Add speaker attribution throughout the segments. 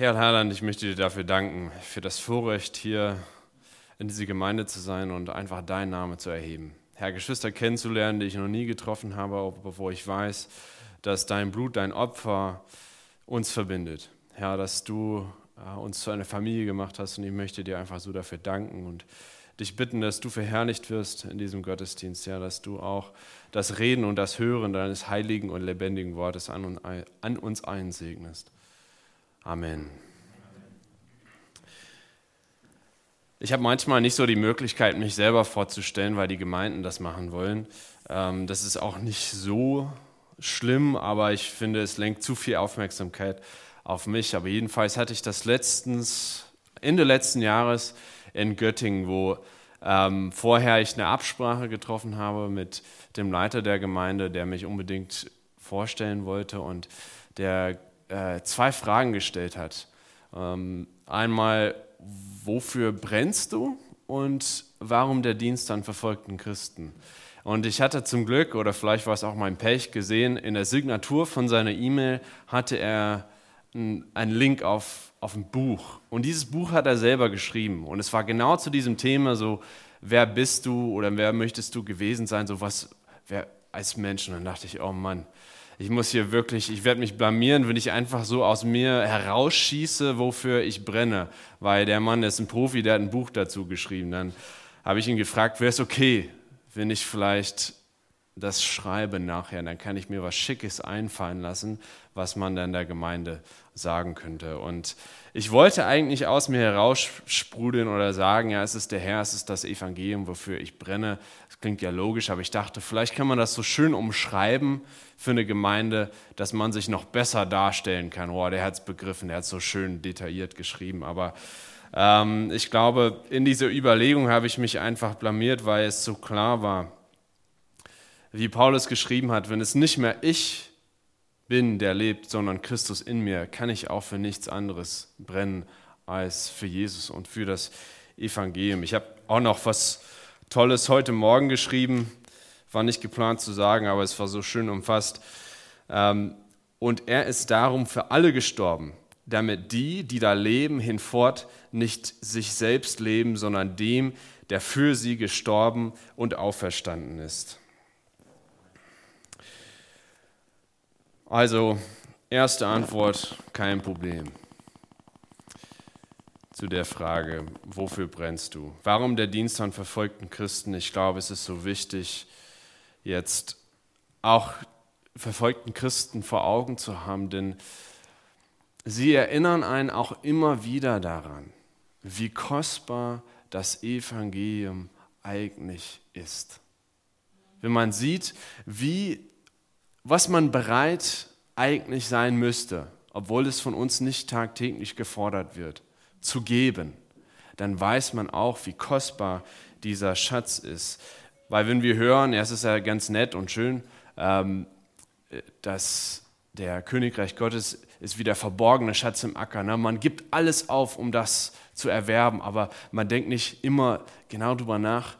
Speaker 1: Herr Herrland, ich möchte dir dafür danken, für das Vorrecht, hier in diese Gemeinde zu sein und einfach deinen Namen zu erheben. Herr, Geschwister kennenzulernen, die ich noch nie getroffen habe, bevor ich weiß, dass dein Blut, dein Opfer uns verbindet. Herr, dass du äh, uns zu einer Familie gemacht hast und ich möchte dir einfach so dafür danken und dich bitten, dass du verherrlicht wirst in diesem Gottesdienst, ja, dass du auch das Reden und das Hören deines heiligen und lebendigen Wortes an, an uns einsegnest. Amen. Ich habe manchmal nicht so die Möglichkeit, mich selber vorzustellen, weil die Gemeinden das machen wollen. Ähm, das ist auch nicht so schlimm, aber ich finde, es lenkt zu viel Aufmerksamkeit auf mich. Aber jedenfalls hatte ich das letztens, Ende letzten Jahres in Göttingen, wo ähm, vorher ich eine Absprache getroffen habe mit dem Leiter der Gemeinde, der mich unbedingt vorstellen wollte und der äh, zwei Fragen gestellt hat. Ähm, einmal, wofür brennst du und warum der Dienst an verfolgten Christen? Und ich hatte zum Glück, oder vielleicht war es auch mein Pech, gesehen, in der Signatur von seiner E-Mail hatte er einen Link auf, auf ein Buch. Und dieses Buch hat er selber geschrieben. Und es war genau zu diesem Thema so, wer bist du oder wer möchtest du gewesen sein, so was, wer als Mensch. Und dann dachte ich, oh Mann, ich muss hier wirklich, ich werde mich blamieren, wenn ich einfach so aus mir herausschieße, wofür ich brenne. Weil der Mann ist ein Profi, der hat ein Buch dazu geschrieben. Dann habe ich ihn gefragt, wäre es okay, wenn ich vielleicht das schreibe nachher, dann kann ich mir was Schickes einfallen lassen, was man dann der Gemeinde sagen könnte. Und ich wollte eigentlich aus mir heraussprudeln oder sagen, ja, es ist der Herr, es ist das Evangelium, wofür ich brenne. Das klingt ja logisch, aber ich dachte, vielleicht kann man das so schön umschreiben für eine Gemeinde, dass man sich noch besser darstellen kann. Oh, der hat es begriffen, der hat es so schön detailliert geschrieben. Aber ähm, ich glaube, in dieser Überlegung habe ich mich einfach blamiert, weil es so klar war, wie Paulus geschrieben hat, wenn es nicht mehr ich bin, der lebt, sondern Christus in mir, kann ich auch für nichts anderes brennen als für Jesus und für das Evangelium. Ich habe auch noch was Tolles heute Morgen geschrieben, war nicht geplant zu sagen, aber es war so schön umfasst. Ähm, und er ist darum für alle gestorben, damit die, die da leben, hinfort nicht sich selbst leben, sondern dem, der für sie gestorben und auferstanden ist. Also, erste Antwort, kein Problem. Zu der Frage, wofür brennst du? Warum der Dienst an verfolgten Christen? Ich glaube, es ist so wichtig, jetzt auch verfolgten Christen vor Augen zu haben, denn sie erinnern einen auch immer wieder daran, wie kostbar das Evangelium eigentlich ist. Wenn man sieht, wie was man bereit eigentlich sein müsste, obwohl es von uns nicht tagtäglich gefordert wird, zu geben, dann weiß man auch, wie kostbar dieser Schatz ist. Weil wenn wir hören, ja, es ist ja ganz nett und schön, ähm, dass der Königreich Gottes ist wie der verborgene Schatz im Acker. Ne? Man gibt alles auf, um das zu erwerben, aber man denkt nicht immer genau darüber nach,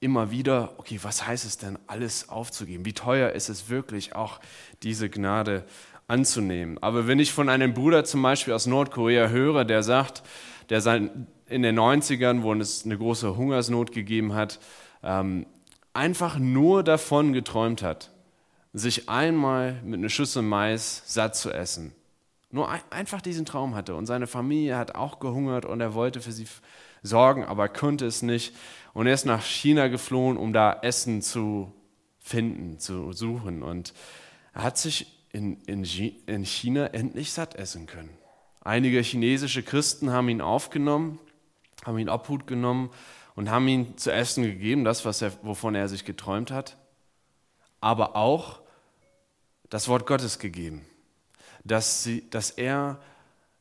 Speaker 1: immer wieder, okay, was heißt es denn, alles aufzugeben? Wie teuer ist es wirklich, auch diese Gnade anzunehmen? Aber wenn ich von einem Bruder zum Beispiel aus Nordkorea höre, der sagt, der sein, in den 90ern, wo es eine große Hungersnot gegeben hat, ähm, einfach nur davon geträumt hat, sich einmal mit einer Schüssel Mais satt zu essen. Nur ein, einfach diesen Traum hatte. Und seine Familie hat auch gehungert und er wollte für sie sorgen, aber konnte es nicht. Und er ist nach China geflohen, um da Essen zu finden, zu suchen. Und er hat sich in, in, in China endlich satt essen können. Einige chinesische Christen haben ihn aufgenommen, haben ihn Obhut genommen und haben ihm zu essen gegeben, das, was er, wovon er sich geträumt hat, aber auch das Wort Gottes gegeben, dass, sie, dass er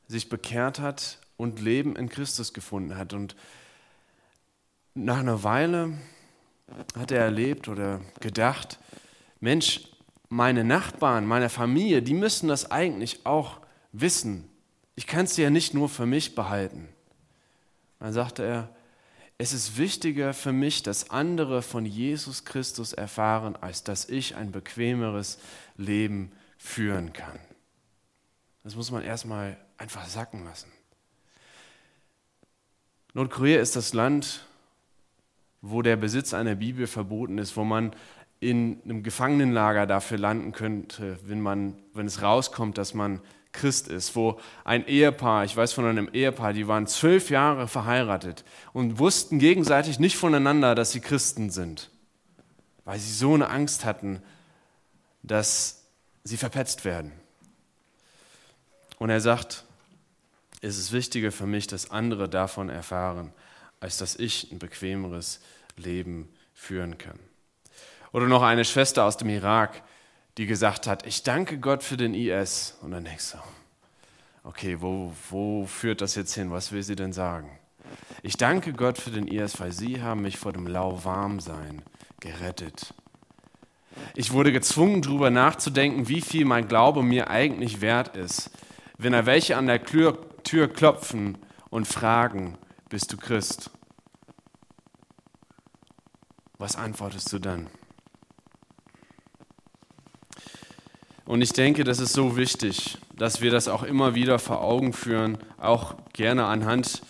Speaker 1: sich bekehrt hat und Leben in Christus gefunden hat. Und nach einer Weile hat er erlebt oder gedacht, Mensch, meine Nachbarn, meine Familie, die müssen das eigentlich auch wissen. Ich kann es ja nicht nur für mich behalten. Dann sagte er, es ist wichtiger für mich, dass andere von Jesus Christus erfahren, als dass ich ein bequemeres Leben führen kann. Das muss man erstmal einfach sacken lassen. Nordkorea ist das Land, wo der Besitz einer Bibel verboten ist, wo man in einem Gefangenenlager dafür landen könnte, wenn, man, wenn es rauskommt, dass man Christ ist, wo ein Ehepaar, ich weiß von einem Ehepaar, die waren zwölf Jahre verheiratet und wussten gegenseitig nicht voneinander, dass sie Christen sind, weil sie so eine Angst hatten, dass sie verpetzt werden. Und er sagt, es ist wichtiger für mich, dass andere davon erfahren, als dass ich ein bequemeres Leben führen kann. Oder noch eine Schwester aus dem Irak, die gesagt hat, ich danke Gott für den IS. Und dann denkst du, okay, wo, wo führt das jetzt hin? Was will sie denn sagen? Ich danke Gott für den IS, weil sie haben mich vor dem Lauwarmsein gerettet. Ich wurde gezwungen, darüber nachzudenken, wie viel mein Glaube mir eigentlich wert ist, wenn er welche an der Tür klopfen und fragen, bist du Christ? Was antwortest du dann? Und ich denke, das ist so wichtig, dass wir das auch immer wieder vor Augen führen, auch gerne anhand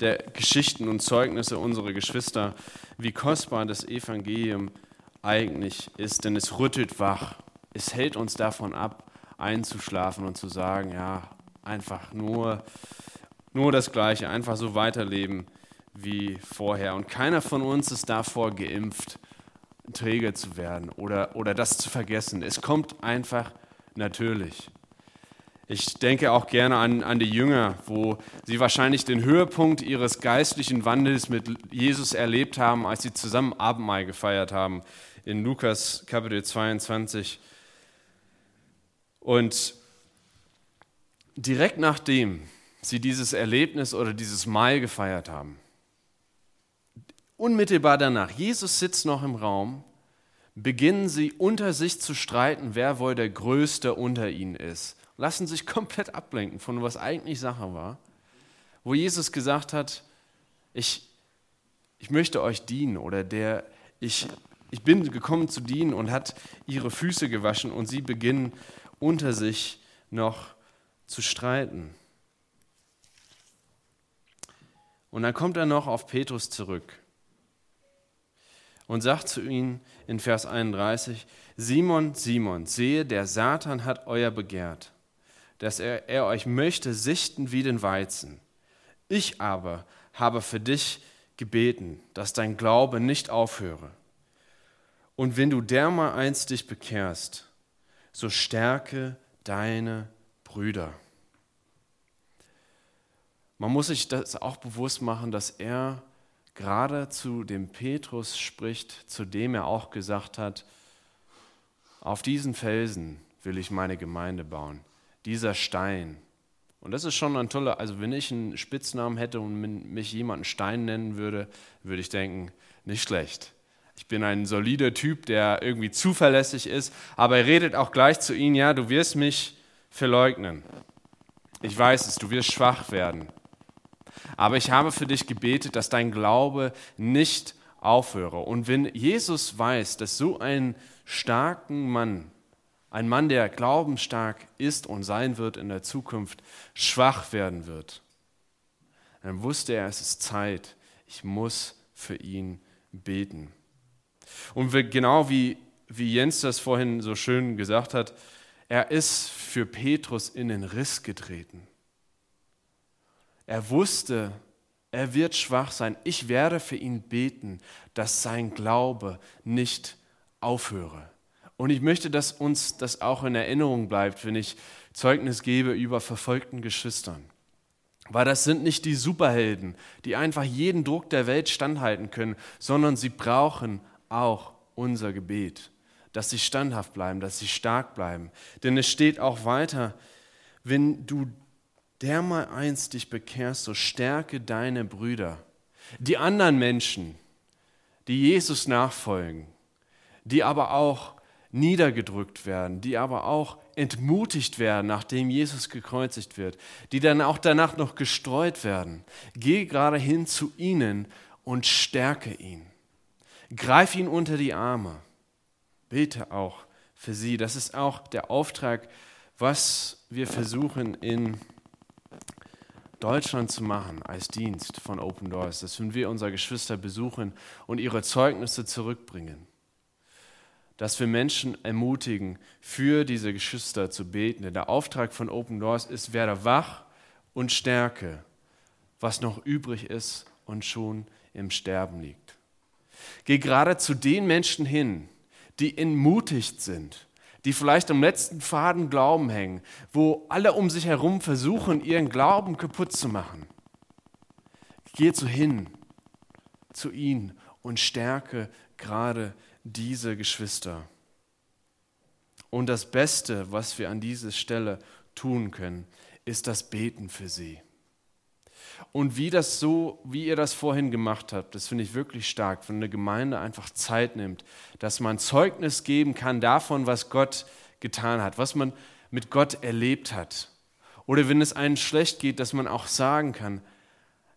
Speaker 1: der Geschichten und Zeugnisse unserer Geschwister, wie kostbar das Evangelium eigentlich ist, denn es rüttelt wach. Es hält uns davon ab, einzuschlafen und zu sagen, ja, einfach nur, nur das Gleiche, einfach so weiterleben wie vorher. Und keiner von uns ist davor geimpft, träge zu werden oder, oder das zu vergessen. Es kommt einfach natürlich. Ich denke auch gerne an, an die Jünger, wo sie wahrscheinlich den Höhepunkt ihres geistlichen Wandels mit Jesus erlebt haben, als sie zusammen Abendmahl gefeiert haben, in Lukas Kapitel 22. Und direkt nachdem sie dieses Erlebnis oder dieses Mahl gefeiert haben, unmittelbar danach, Jesus sitzt noch im Raum beginnen sie unter sich zu streiten, wer wohl der Größte unter ihnen ist. Lassen sich komplett ablenken von was eigentlich Sache war. Wo Jesus gesagt hat, ich, ich möchte euch dienen oder der, ich, ich bin gekommen zu dienen und hat ihre Füße gewaschen und sie beginnen unter sich noch zu streiten. Und dann kommt er noch auf Petrus zurück und sagt zu ihnen in Vers 31, Simon, Simon, sehe, der Satan hat euer begehrt, dass er, er euch möchte sichten wie den Weizen. Ich aber habe für dich gebeten, dass dein Glaube nicht aufhöre. Und wenn du dermaleinst dich bekehrst, so stärke deine Brüder. Man muss sich das auch bewusst machen, dass er gerade zu dem Petrus spricht, zu dem er auch gesagt hat, auf diesen Felsen will ich meine Gemeinde bauen, dieser Stein. Und das ist schon ein toller, also wenn ich einen Spitznamen hätte und mich jemand Stein nennen würde, würde ich denken, nicht schlecht. Ich bin ein solider Typ, der irgendwie zuverlässig ist, aber er redet auch gleich zu ihnen, ja, du wirst mich verleugnen. Ich weiß es, du wirst schwach werden. Aber ich habe für dich gebetet, dass dein Glaube nicht aufhöre. Und wenn Jesus weiß, dass so ein starken Mann, ein Mann, der glaubensstark ist und sein wird in der Zukunft, schwach werden wird, dann wusste er, es ist Zeit, ich muss für ihn beten. Und genau wie, wie Jens das vorhin so schön gesagt hat, er ist für Petrus in den Riss getreten. Er wusste, er wird schwach sein. Ich werde für ihn beten, dass sein Glaube nicht aufhöre. Und ich möchte, dass uns das auch in Erinnerung bleibt, wenn ich Zeugnis gebe über verfolgten Geschwistern. Weil das sind nicht die Superhelden, die einfach jeden Druck der Welt standhalten können, sondern sie brauchen auch unser Gebet, dass sie standhaft bleiben, dass sie stark bleiben. Denn es steht auch weiter, wenn du dermaleinst dich bekehrst, so stärke deine Brüder. Die anderen Menschen, die Jesus nachfolgen, die aber auch niedergedrückt werden, die aber auch entmutigt werden, nachdem Jesus gekreuzigt wird, die dann auch danach noch gestreut werden. Geh gerade hin zu ihnen und stärke ihn. Greif ihn unter die Arme. Bete auch für sie. Das ist auch der Auftrag was wir versuchen in Deutschland zu machen als Dienst von Open Doors, dass wenn wir unsere Geschwister besuchen und ihre Zeugnisse zurückbringen, dass wir Menschen ermutigen, für diese Geschwister zu beten. der Auftrag von Open Doors ist, werde wach und stärke, was noch übrig ist und schon im Sterben liegt. Geh gerade zu den Menschen hin, die entmutigt sind, die vielleicht am letzten Faden Glauben hängen, wo alle um sich herum versuchen, ihren Glauben kaputt zu machen. Geh zu hin zu ihnen und stärke gerade diese Geschwister. Und das Beste, was wir an dieser Stelle tun können, ist das Beten für sie. Und wie das so, wie ihr das vorhin gemacht habt, das finde ich wirklich stark, wenn eine Gemeinde einfach Zeit nimmt, dass man Zeugnis geben kann davon, was Gott getan hat, was man mit Gott erlebt hat. Oder wenn es einem schlecht geht, dass man auch sagen kann,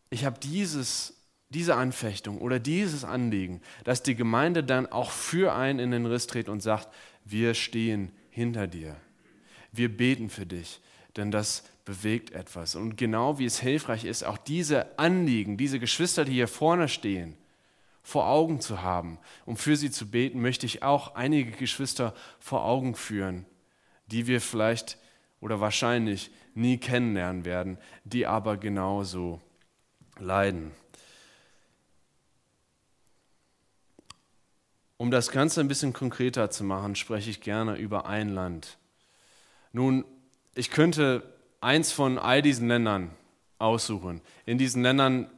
Speaker 1: ich habe dieses, diese Anfechtung oder dieses Anliegen, dass die Gemeinde dann auch für einen in den Riss dreht und sagt, wir stehen hinter dir. Wir beten für dich, denn das bewegt etwas. Und genau wie es hilfreich ist, auch diese Anliegen, diese Geschwister, die hier vorne stehen, vor Augen zu haben, um für sie zu beten, möchte ich auch einige Geschwister vor Augen führen, die wir vielleicht oder wahrscheinlich nie kennenlernen werden, die aber genauso leiden. Um das Ganze ein bisschen konkreter zu machen, spreche ich gerne über ein Land. Nun, ich könnte eins von all diesen Ländern aussuchen. In diesen Ländern,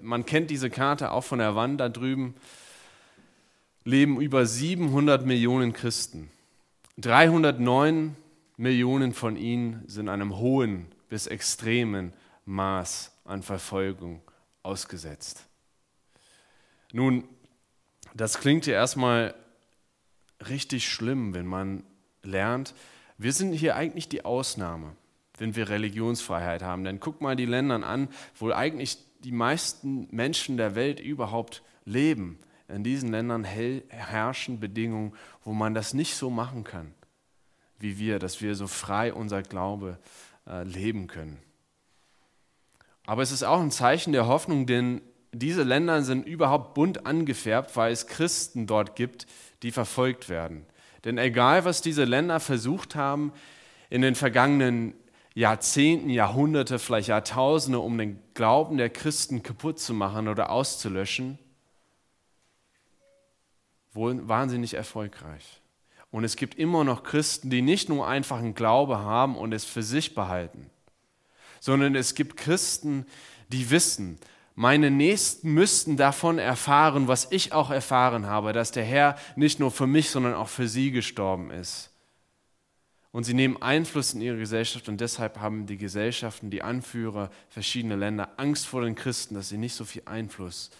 Speaker 1: man kennt diese Karte auch von der Wand da drüben, leben über 700 Millionen Christen. 309 Millionen von ihnen sind einem hohen bis extremen Maß an Verfolgung ausgesetzt. Nun, das klingt ja erstmal richtig schlimm, wenn man lernt, wir sind hier eigentlich die Ausnahme wenn wir Religionsfreiheit haben. Denn guck mal die Länder an, wo eigentlich die meisten Menschen der Welt überhaupt leben. In diesen Ländern herrschen Bedingungen, wo man das nicht so machen kann wie wir, dass wir so frei unser Glaube äh, leben können. Aber es ist auch ein Zeichen der Hoffnung, denn diese Länder sind überhaupt bunt angefärbt, weil es Christen dort gibt, die verfolgt werden. Denn egal, was diese Länder versucht haben, in den vergangenen Jahrzehnten, Jahrhunderte, vielleicht Jahrtausende, um den Glauben der Christen kaputt zu machen oder auszulöschen, waren sie nicht erfolgreich. Und es gibt immer noch Christen, die nicht nur einfach einen Glaube haben und es für sich behalten, sondern es gibt Christen, die wissen, meine Nächsten müssten davon erfahren, was ich auch erfahren habe, dass der Herr nicht nur für mich, sondern auch für sie gestorben ist. Und sie nehmen Einfluss in ihre Gesellschaft und deshalb haben die Gesellschaften, die Anführer verschiedener Länder Angst vor den Christen, dass sie nicht so viel Einfluss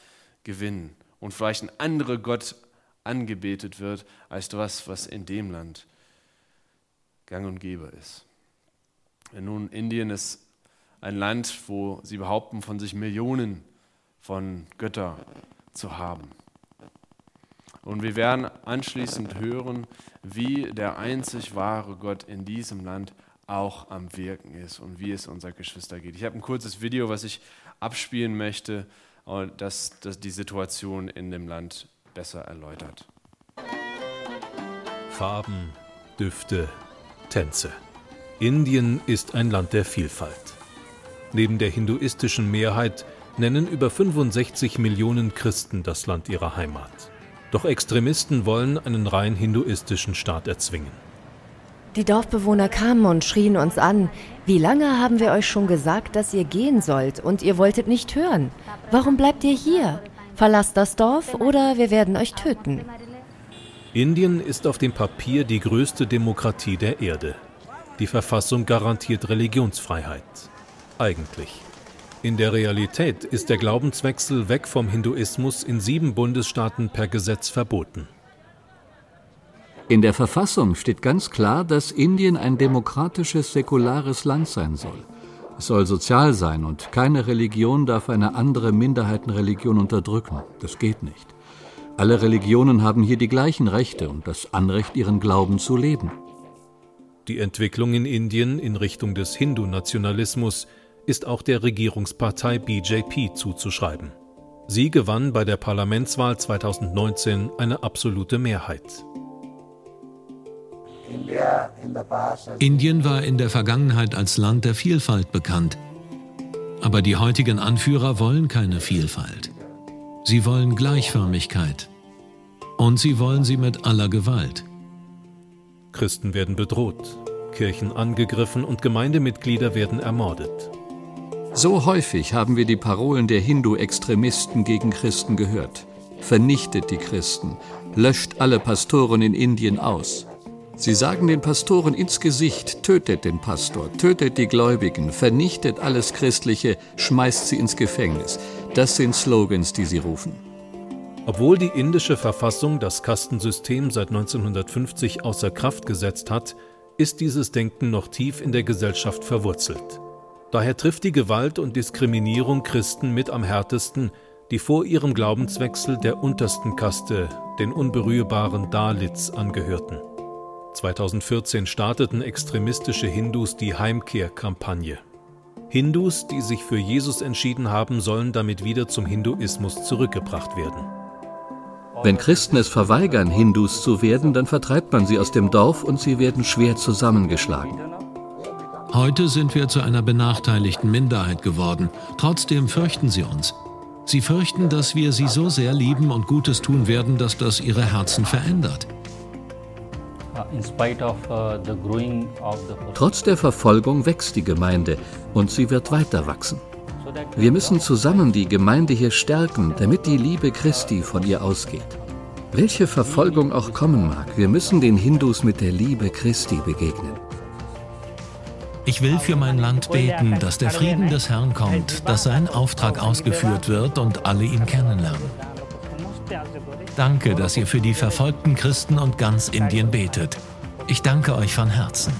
Speaker 1: gewinnen und vielleicht ein anderer Gott angebetet wird als das, was in dem Land gang und gäbe ist. Nun, Indien ist ein Land, wo sie behaupten, von sich Millionen von Göttern zu haben. Und wir werden anschließend hören, wie der einzig wahre Gott in diesem Land auch am Wirken ist und wie es unserer Geschwister geht. Ich habe ein kurzes Video, was ich abspielen möchte, das, das die Situation in dem Land besser erläutert.
Speaker 2: Farben, Düfte, Tänze. Indien ist ein Land der Vielfalt. Neben der hinduistischen Mehrheit nennen über 65 Millionen Christen das Land ihrer Heimat. Doch Extremisten wollen einen rein hinduistischen Staat erzwingen.
Speaker 3: Die Dorfbewohner kamen und schrien uns an. Wie lange haben wir euch schon gesagt, dass ihr gehen sollt und ihr wolltet nicht hören? Warum bleibt ihr hier? Verlasst das Dorf oder wir werden euch töten.
Speaker 2: Indien ist auf dem Papier die größte Demokratie der Erde. Die Verfassung garantiert Religionsfreiheit. Eigentlich. In der Realität ist der Glaubenswechsel weg vom Hinduismus in sieben Bundesstaaten per Gesetz verboten.
Speaker 4: In der Verfassung steht ganz klar, dass Indien ein demokratisches, säkulares Land sein soll. Es soll sozial sein und keine Religion darf eine andere Minderheitenreligion unterdrücken. Das geht nicht. Alle Religionen haben hier die gleichen Rechte und das Anrecht, ihren Glauben zu leben.
Speaker 2: Die Entwicklung in Indien in Richtung des Hindu-Nationalismus ist auch der Regierungspartei BJP zuzuschreiben. Sie gewann bei der Parlamentswahl 2019 eine absolute Mehrheit.
Speaker 5: Indien war in der Vergangenheit als Land der Vielfalt bekannt. Aber die heutigen Anführer wollen keine Vielfalt. Sie wollen Gleichförmigkeit. Und sie wollen sie mit aller Gewalt.
Speaker 2: Christen werden bedroht, Kirchen angegriffen und Gemeindemitglieder werden ermordet.
Speaker 4: So häufig haben wir die Parolen der Hindu-Extremisten gegen Christen gehört. Vernichtet die Christen, löscht alle Pastoren in Indien aus. Sie sagen den Pastoren ins Gesicht, tötet den Pastor, tötet die Gläubigen, vernichtet alles Christliche, schmeißt sie ins Gefängnis. Das sind Slogans, die sie rufen.
Speaker 2: Obwohl die indische Verfassung das Kastensystem seit 1950 außer Kraft gesetzt hat, ist dieses Denken noch tief in der Gesellschaft verwurzelt. Daher trifft die Gewalt und Diskriminierung Christen mit am härtesten, die vor ihrem Glaubenswechsel der untersten Kaste, den unberührbaren Dalits, angehörten. 2014 starteten extremistische Hindus die Heimkehrkampagne. Hindus, die sich für Jesus entschieden haben, sollen damit wieder zum Hinduismus zurückgebracht werden.
Speaker 4: Wenn Christen es verweigern, Hindus zu werden, dann vertreibt man sie aus dem Dorf und sie werden schwer zusammengeschlagen.
Speaker 5: Heute sind wir zu einer benachteiligten Minderheit geworden. Trotzdem fürchten sie uns. Sie fürchten, dass wir sie so sehr lieben und Gutes tun werden, dass das ihre Herzen verändert.
Speaker 4: Trotz der Verfolgung wächst die Gemeinde und sie wird weiter wachsen. Wir müssen zusammen die Gemeinde hier stärken, damit die Liebe Christi von ihr ausgeht. Welche Verfolgung auch kommen mag, wir müssen den Hindus mit der Liebe Christi begegnen.
Speaker 5: Ich will für mein Land beten, dass der Frieden des Herrn kommt, dass sein Auftrag ausgeführt wird und alle ihn kennenlernen. Danke, dass ihr für die verfolgten Christen und ganz Indien betet. Ich danke euch von Herzen.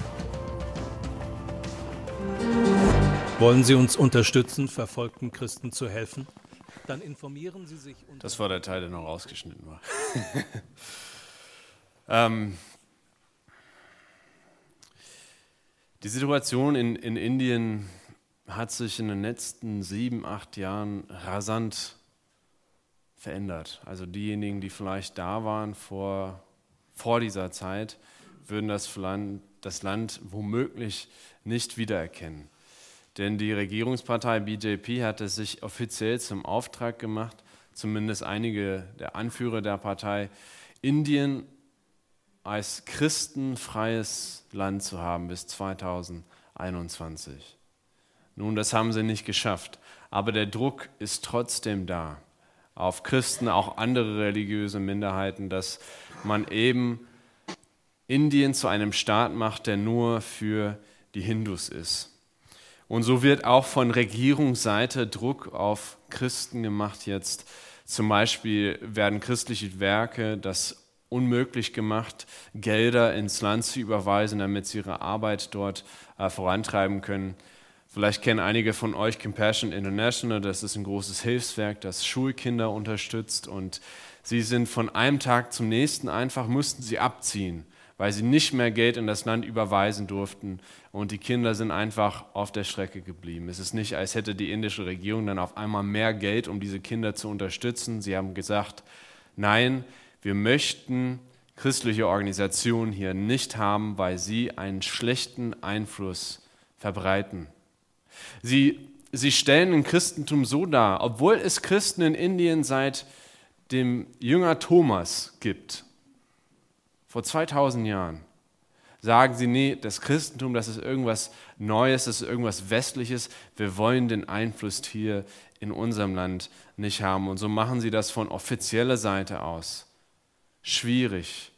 Speaker 2: Wollen Sie uns unterstützen, verfolgten Christen zu helfen? Dann informieren Sie sich.
Speaker 1: Das war der Teil, der noch rausgeschnitten war. ähm, Die Situation in, in Indien hat sich in den letzten sieben, acht Jahren rasant verändert. Also diejenigen, die vielleicht da waren vor, vor dieser Zeit, würden das Land, das Land womöglich nicht wiedererkennen. Denn die Regierungspartei BJP hat es sich offiziell zum Auftrag gemacht, zumindest einige der Anführer der Partei, Indien als christenfreies Land zu haben bis 2021. Nun, das haben sie nicht geschafft, aber der Druck ist trotzdem da auf Christen, auch andere religiöse Minderheiten, dass man eben Indien zu einem Staat macht, der nur für die Hindus ist. Und so wird auch von Regierungsseite Druck auf Christen gemacht jetzt. Zum Beispiel werden christliche Werke, das unmöglich gemacht, Gelder ins Land zu überweisen, damit sie ihre Arbeit dort äh, vorantreiben können. Vielleicht kennen einige von euch Compassion International, das ist ein großes Hilfswerk, das Schulkinder unterstützt und sie sind von einem Tag zum nächsten einfach, mussten sie abziehen, weil sie nicht mehr Geld in das Land überweisen durften und die Kinder sind einfach auf der Strecke geblieben. Es ist nicht, als hätte die indische Regierung dann auf einmal mehr Geld, um diese Kinder zu unterstützen. Sie haben gesagt, nein, wir möchten christliche Organisationen hier nicht haben, weil sie einen schlechten Einfluss verbreiten. Sie, sie stellen ein Christentum so dar, obwohl es Christen in Indien seit dem Jünger Thomas gibt, vor 2000 Jahren, sagen sie, nee, das Christentum, das ist irgendwas Neues, das ist irgendwas Westliches, wir wollen den Einfluss hier in unserem Land nicht haben. Und so machen sie das von offizieller Seite aus schwierig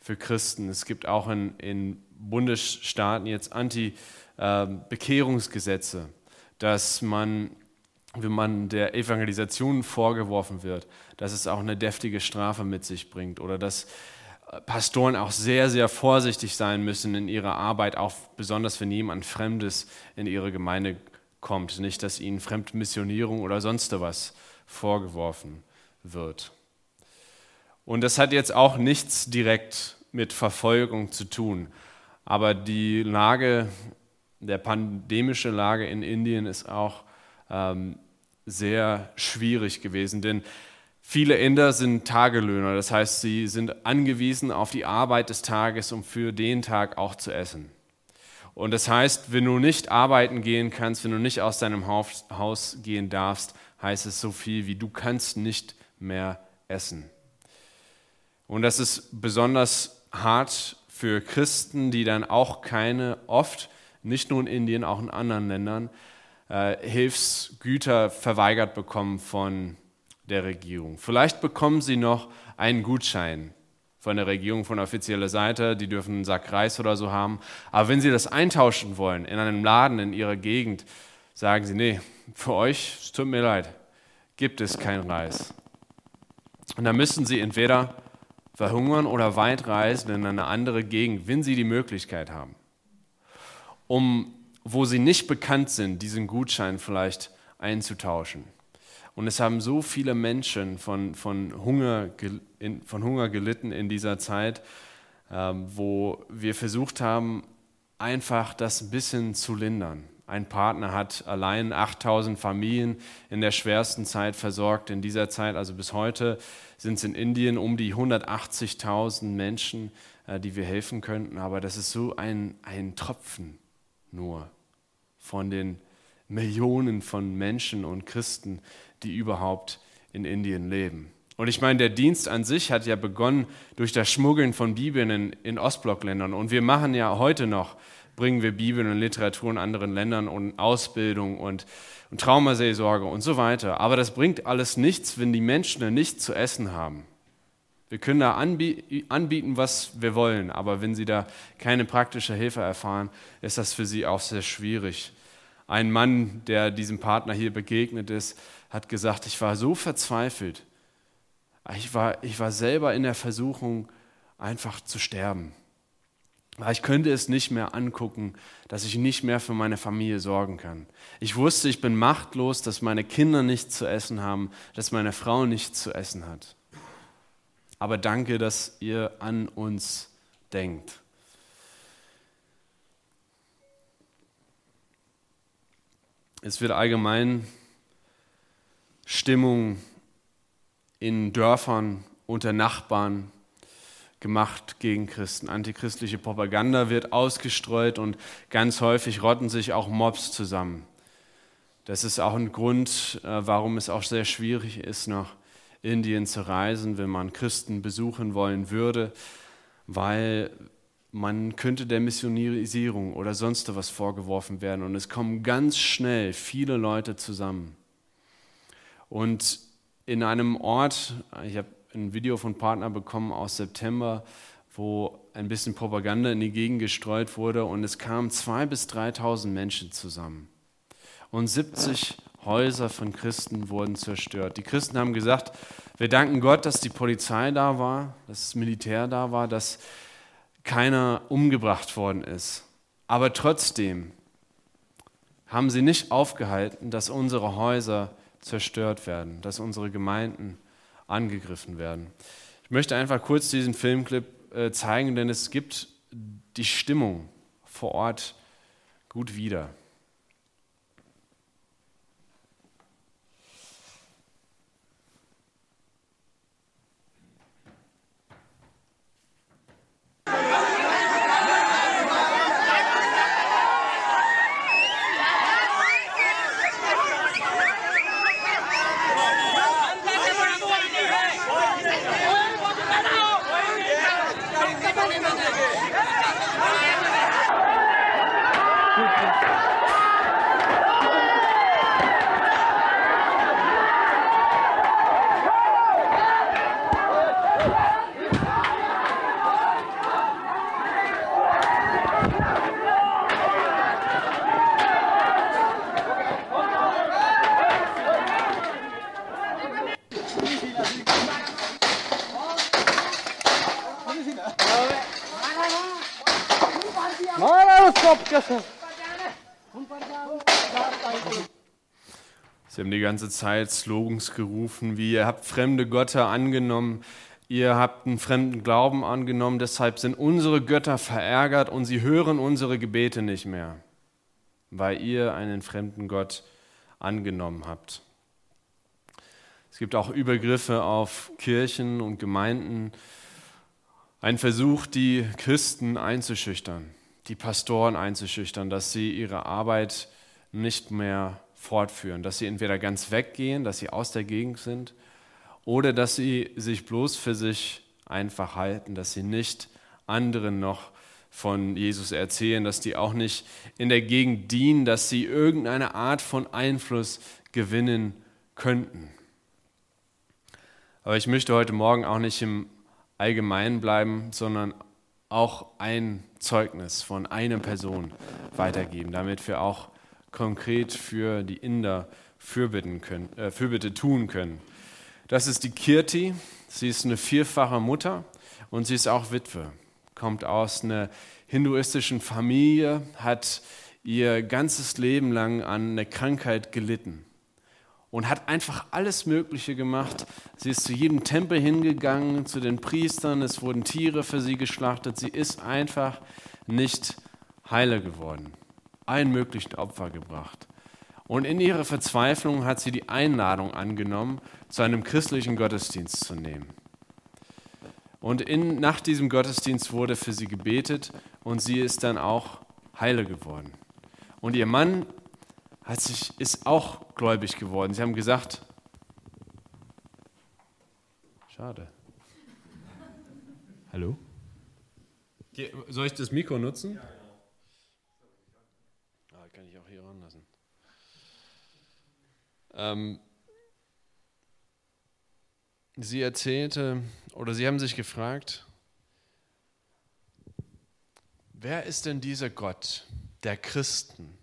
Speaker 1: für Christen. Es gibt auch in, in Bundesstaaten jetzt Anti-Bekehrungsgesetze, ähm, dass man, wenn man der Evangelisation vorgeworfen wird, dass es auch eine deftige Strafe mit sich bringt oder dass äh, Pastoren auch sehr, sehr vorsichtig sein müssen in ihrer Arbeit, auch besonders wenn jemand Fremdes in ihre Gemeinde kommt. Nicht, dass ihnen Fremdmissionierung oder sonst was vorgeworfen wird. Und das hat jetzt auch nichts direkt mit Verfolgung zu tun. Aber die Lage, der pandemische Lage in Indien ist auch ähm, sehr schwierig gewesen, denn viele Inder sind Tagelöhner, das heißt, sie sind angewiesen auf die Arbeit des Tages, um für den Tag auch zu essen. Und das heißt, wenn du nicht arbeiten gehen kannst, wenn du nicht aus deinem Haus gehen darfst, heißt es so viel wie du kannst nicht mehr essen. Und das ist besonders hart für Christen, die dann auch keine, oft, nicht nur in Indien, auch in anderen Ländern, äh, Hilfsgüter verweigert bekommen von der Regierung. Vielleicht bekommen sie noch einen Gutschein von der Regierung von offizieller Seite, die dürfen einen Sack Reis oder so haben. Aber wenn sie das eintauschen wollen in einem Laden in ihrer Gegend, sagen sie, nee, für euch, es tut mir leid, gibt es kein Reis. Und dann müssen sie entweder verhungern oder weit reisen in eine andere Gegend, wenn sie die Möglichkeit haben, um, wo sie nicht bekannt sind, diesen Gutschein vielleicht einzutauschen. Und es haben so viele Menschen von, von, Hunger, von Hunger gelitten in dieser Zeit, ähm, wo wir versucht haben, einfach das ein bisschen zu lindern. Ein Partner hat allein 8000 Familien in der schwersten Zeit versorgt. In dieser Zeit, also bis heute, sind es in Indien um die 180.000 Menschen, äh, die wir helfen könnten. Aber das ist so ein, ein Tropfen nur von den Millionen von Menschen und Christen, die überhaupt in Indien leben. Und ich meine, der Dienst an sich hat ja begonnen durch das Schmuggeln von Bibeln in, in Ostblockländern. Und wir machen ja heute noch, bringen wir Bibeln und Literatur in anderen Ländern und Ausbildung und, und Traumaseelsorge und so weiter. Aber das bringt alles nichts, wenn die Menschen nichts zu essen haben. Wir können da anbieten, was wir wollen, aber wenn sie da keine praktische Hilfe erfahren, ist das für sie auch sehr schwierig. Ein Mann, der diesem Partner hier begegnet ist, hat gesagt, ich war so verzweifelt. Ich war, ich war selber in der Versuchung, einfach zu sterben. Ich könnte es nicht mehr angucken, dass ich nicht mehr für meine Familie sorgen kann. Ich wusste, ich bin machtlos, dass meine Kinder nichts zu essen haben, dass meine Frau nichts zu essen hat. Aber danke, dass ihr an uns denkt. Es wird allgemein Stimmung in Dörfern unter Nachbarn gemacht gegen Christen. Antichristliche Propaganda wird ausgestreut und ganz häufig rotten sich auch Mobs zusammen. Das ist auch ein Grund, äh, warum es auch sehr schwierig ist, nach Indien zu reisen, wenn man Christen besuchen wollen würde, weil man könnte der Missionisierung oder sonst was vorgeworfen werden und es kommen ganz schnell viele Leute zusammen. Und in einem Ort, ich habe ein Video von Partner bekommen aus September, wo ein bisschen Propaganda in die Gegend gestreut wurde und es kamen 2.000 bis 3.000 Menschen zusammen. Und 70 Häuser von Christen wurden zerstört. Die Christen haben gesagt, wir danken Gott, dass die Polizei da war, dass das Militär da war, dass keiner umgebracht worden ist. Aber trotzdem haben sie nicht aufgehalten, dass unsere Häuser zerstört werden, dass unsere Gemeinden angegriffen werden. Ich möchte einfach kurz diesen Filmclip äh, zeigen, denn es gibt die Stimmung vor Ort gut wieder. Sie haben die ganze Zeit Slogans gerufen, wie ihr habt fremde Götter angenommen, ihr habt einen fremden Glauben angenommen, deshalb sind unsere Götter verärgert und sie hören unsere Gebete nicht mehr, weil ihr einen fremden Gott angenommen habt. Es gibt auch Übergriffe auf Kirchen und Gemeinden, ein Versuch, die Christen einzuschüchtern, die Pastoren einzuschüchtern, dass sie ihre Arbeit nicht mehr fortführen, dass sie entweder ganz weggehen, dass sie aus der Gegend sind oder dass sie sich bloß für sich einfach halten, dass sie nicht anderen noch von Jesus erzählen, dass die auch nicht in der Gegend dienen, dass sie irgendeine Art von Einfluss gewinnen könnten. Aber ich möchte heute Morgen auch nicht im Allgemeinen bleiben, sondern auch ein Zeugnis von einer Person weitergeben, damit wir auch konkret für die Inder Fürbitten, können, äh, Fürbitte tun können. Das ist die Kirti. Sie ist eine vierfache Mutter und sie ist auch Witwe. Kommt aus einer hinduistischen Familie, hat ihr ganzes Leben lang an einer Krankheit gelitten und hat einfach alles Mögliche gemacht. Sie ist zu jedem Tempel hingegangen, zu den Priestern, es wurden Tiere für sie geschlachtet. Sie ist einfach nicht heile geworden, allen möglichen Opfer gebracht. Und in ihrer Verzweiflung hat sie die Einladung angenommen, zu einem christlichen Gottesdienst zu nehmen. Und in, nach diesem Gottesdienst wurde für sie gebetet und sie ist dann auch heile geworden. Und ihr Mann hat sich, ist auch gläubig geworden. Sie haben gesagt, schade. Hallo? Soll ich das Mikro nutzen? Ja, genau. Ah, kann ich auch hier ranlassen. Ähm, sie erzählte, oder sie haben sich gefragt, wer ist denn dieser Gott der Christen,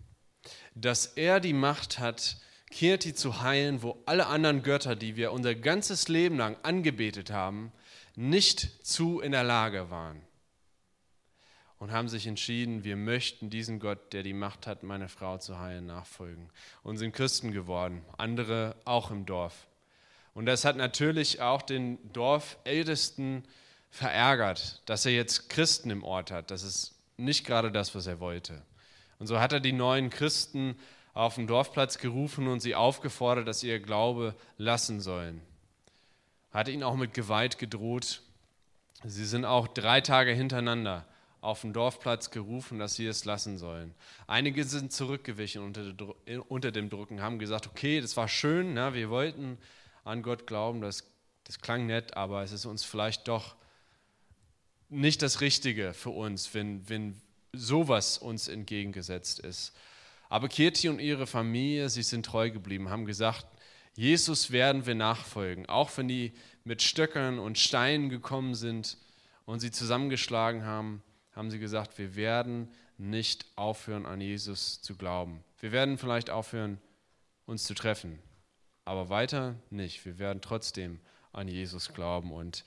Speaker 1: dass er die Macht hat, Kirti zu heilen, wo alle anderen Götter, die wir unser ganzes Leben lang angebetet haben, nicht zu in der Lage waren und haben sich entschieden, wir möchten diesen Gott, der die Macht hat, meine Frau zu heilen, nachfolgen und sind Christen geworden, andere auch im Dorf. Und das hat natürlich auch den Dorfältesten verärgert, dass er jetzt Christen im Ort hat. Das ist nicht gerade das, was er wollte. Und so hat er die neuen Christen auf den Dorfplatz gerufen und sie aufgefordert, dass sie ihr Glaube lassen sollen. Hat ihnen auch mit Gewalt gedroht. Sie sind auch drei Tage hintereinander auf dem Dorfplatz gerufen, dass sie es lassen sollen. Einige sind zurückgewichen unter, unter dem Druck und haben gesagt, okay, das war schön, na, wir wollten an Gott glauben, das, das klang nett, aber es ist uns vielleicht doch nicht das Richtige für uns, wenn, wenn sowas uns entgegengesetzt ist. Aber Kirti und ihre Familie, sie sind treu geblieben, haben gesagt, Jesus werden wir nachfolgen, auch wenn die mit Stöckern und Steinen gekommen sind und sie zusammengeschlagen haben haben sie gesagt, wir werden nicht aufhören, an Jesus zu glauben. Wir werden vielleicht aufhören, uns zu treffen, aber weiter nicht. Wir werden trotzdem an Jesus glauben. Und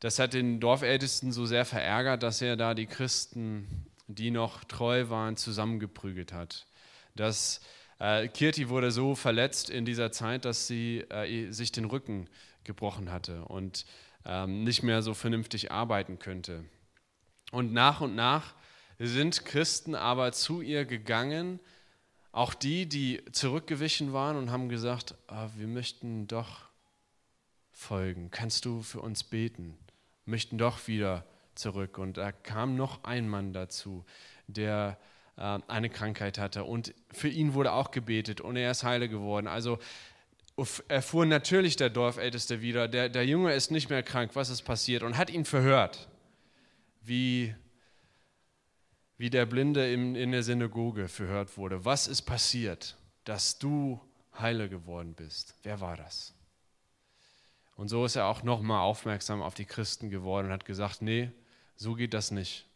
Speaker 1: das hat den Dorfältesten so sehr verärgert, dass er da die Christen, die noch treu waren, zusammengeprügelt hat. Das, äh, Kirti wurde so verletzt in dieser Zeit, dass sie äh, sich den Rücken gebrochen hatte und ähm, nicht mehr so vernünftig arbeiten könnte. Und nach und nach sind Christen aber zu ihr gegangen, auch die, die zurückgewichen waren und haben gesagt, ah, wir möchten doch folgen, kannst du für uns beten, möchten doch wieder zurück. Und da kam noch ein Mann dazu, der äh, eine Krankheit hatte. Und für ihn wurde auch gebetet und er ist heile geworden. Also erfuhr natürlich der Dorfälteste wieder, der, der Junge ist nicht mehr krank, was ist passiert? Und hat ihn verhört wie, wie der Blinde in, in der Synagoge verhört wurde. Was ist passiert, dass du heile geworden bist? Wer war das? Und so ist er auch nochmal aufmerksam auf die Christen geworden und hat gesagt, nee, so geht das nicht.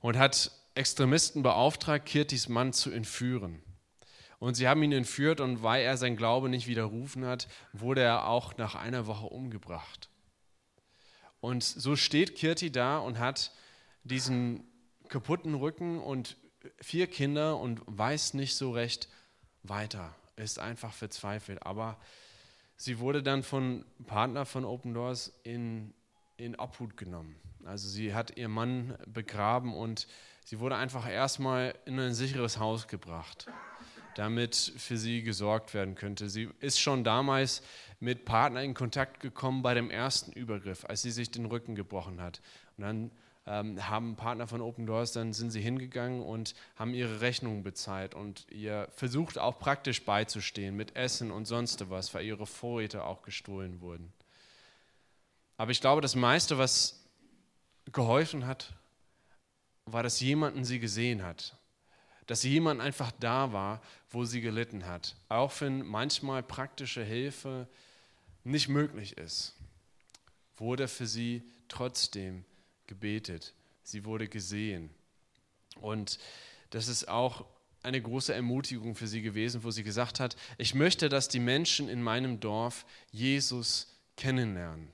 Speaker 1: Und hat Extremisten beauftragt, Kirtis Mann zu entführen. Und sie haben ihn entführt und weil er sein Glaube nicht widerrufen hat, wurde er auch nach einer Woche umgebracht. Und so steht Kirti da und hat diesen kaputten Rücken und vier Kinder und weiß nicht so recht weiter, ist einfach verzweifelt. Aber sie wurde dann von Partner von Open Doors in, in Obhut genommen. Also sie hat ihren Mann begraben und sie wurde einfach erstmal in ein sicheres Haus gebracht, damit für sie gesorgt werden könnte. Sie ist schon damals mit Partnern in Kontakt gekommen bei dem ersten Übergriff, als sie sich den Rücken gebrochen hat. Und dann ähm, haben Partner von Open Doors, dann sind sie hingegangen und haben ihre Rechnungen bezahlt und ihr versucht auch praktisch beizustehen mit Essen und sonst was, weil ihre Vorräte auch gestohlen wurden. Aber ich glaube, das meiste, was geholfen hat, war, dass jemanden sie gesehen hat. Dass jemand einfach da war, wo sie gelitten hat. Auch wenn manchmal praktische Hilfe nicht möglich ist, wurde für sie trotzdem gebetet, sie wurde gesehen. Und das ist auch eine große Ermutigung für sie gewesen, wo sie gesagt hat, ich möchte, dass die Menschen in meinem Dorf Jesus kennenlernen.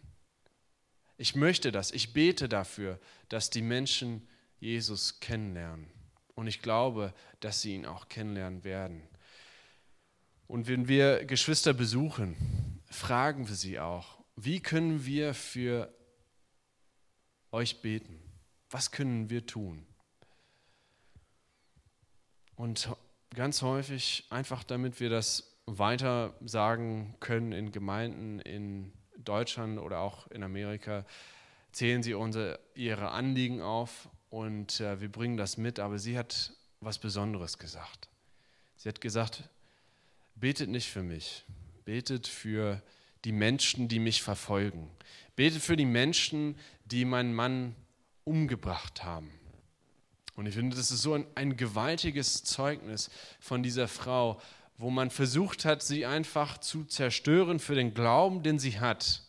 Speaker 1: Ich möchte das, ich bete dafür, dass die Menschen Jesus kennenlernen. Und ich glaube, dass sie ihn auch kennenlernen werden. Und wenn wir Geschwister besuchen, fragen wir sie auch, wie können wir für euch beten? Was können wir tun? Und ganz häufig, einfach damit wir das weiter sagen können in Gemeinden in Deutschland oder auch in Amerika, zählen sie unsere, ihre Anliegen auf und äh, wir bringen das mit. Aber sie hat was Besonderes gesagt. Sie hat gesagt, betet nicht für mich, betet für die Menschen, die mich verfolgen. Betet für die Menschen, die meinen Mann umgebracht haben. Und ich finde, das ist so ein, ein gewaltiges Zeugnis von dieser Frau, wo man versucht hat, sie einfach zu zerstören für den Glauben, den sie hat.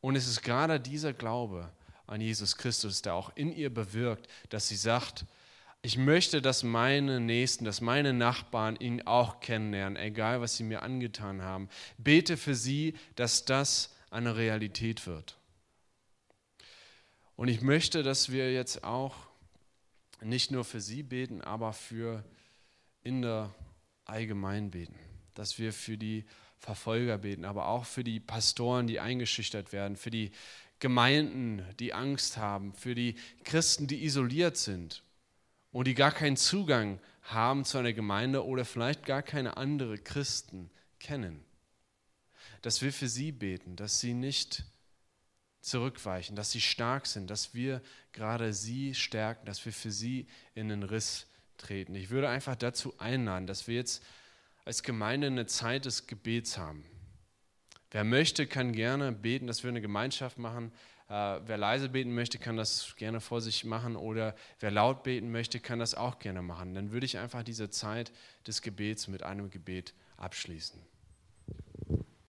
Speaker 1: Und es ist gerade dieser Glaube an Jesus Christus, der auch in ihr bewirkt, dass sie sagt, ich möchte, dass meine Nächsten, dass meine Nachbarn ihn auch kennenlernen, egal was sie mir angetan haben. Bete für sie, dass das eine Realität wird. Und ich möchte, dass wir jetzt auch nicht nur für sie beten, aber für in der allgemein beten. Dass wir für die Verfolger beten, aber auch für die Pastoren, die eingeschüchtert werden, für die Gemeinden, die Angst haben, für die Christen, die isoliert sind und die gar keinen Zugang haben zu einer Gemeinde oder vielleicht gar keine andere Christen kennen. Dass wir für sie beten, dass sie nicht zurückweichen, dass sie stark sind, dass wir gerade sie stärken, dass wir für sie in den Riss treten. Ich würde einfach dazu einladen, dass wir jetzt als Gemeinde eine Zeit des Gebets haben. Wer möchte, kann gerne beten, dass wir eine Gemeinschaft machen. Äh, wer leise beten möchte, kann das gerne vor sich machen oder wer laut beten möchte, kann das auch gerne machen. Dann würde ich einfach diese Zeit des Gebets mit einem Gebet abschließen.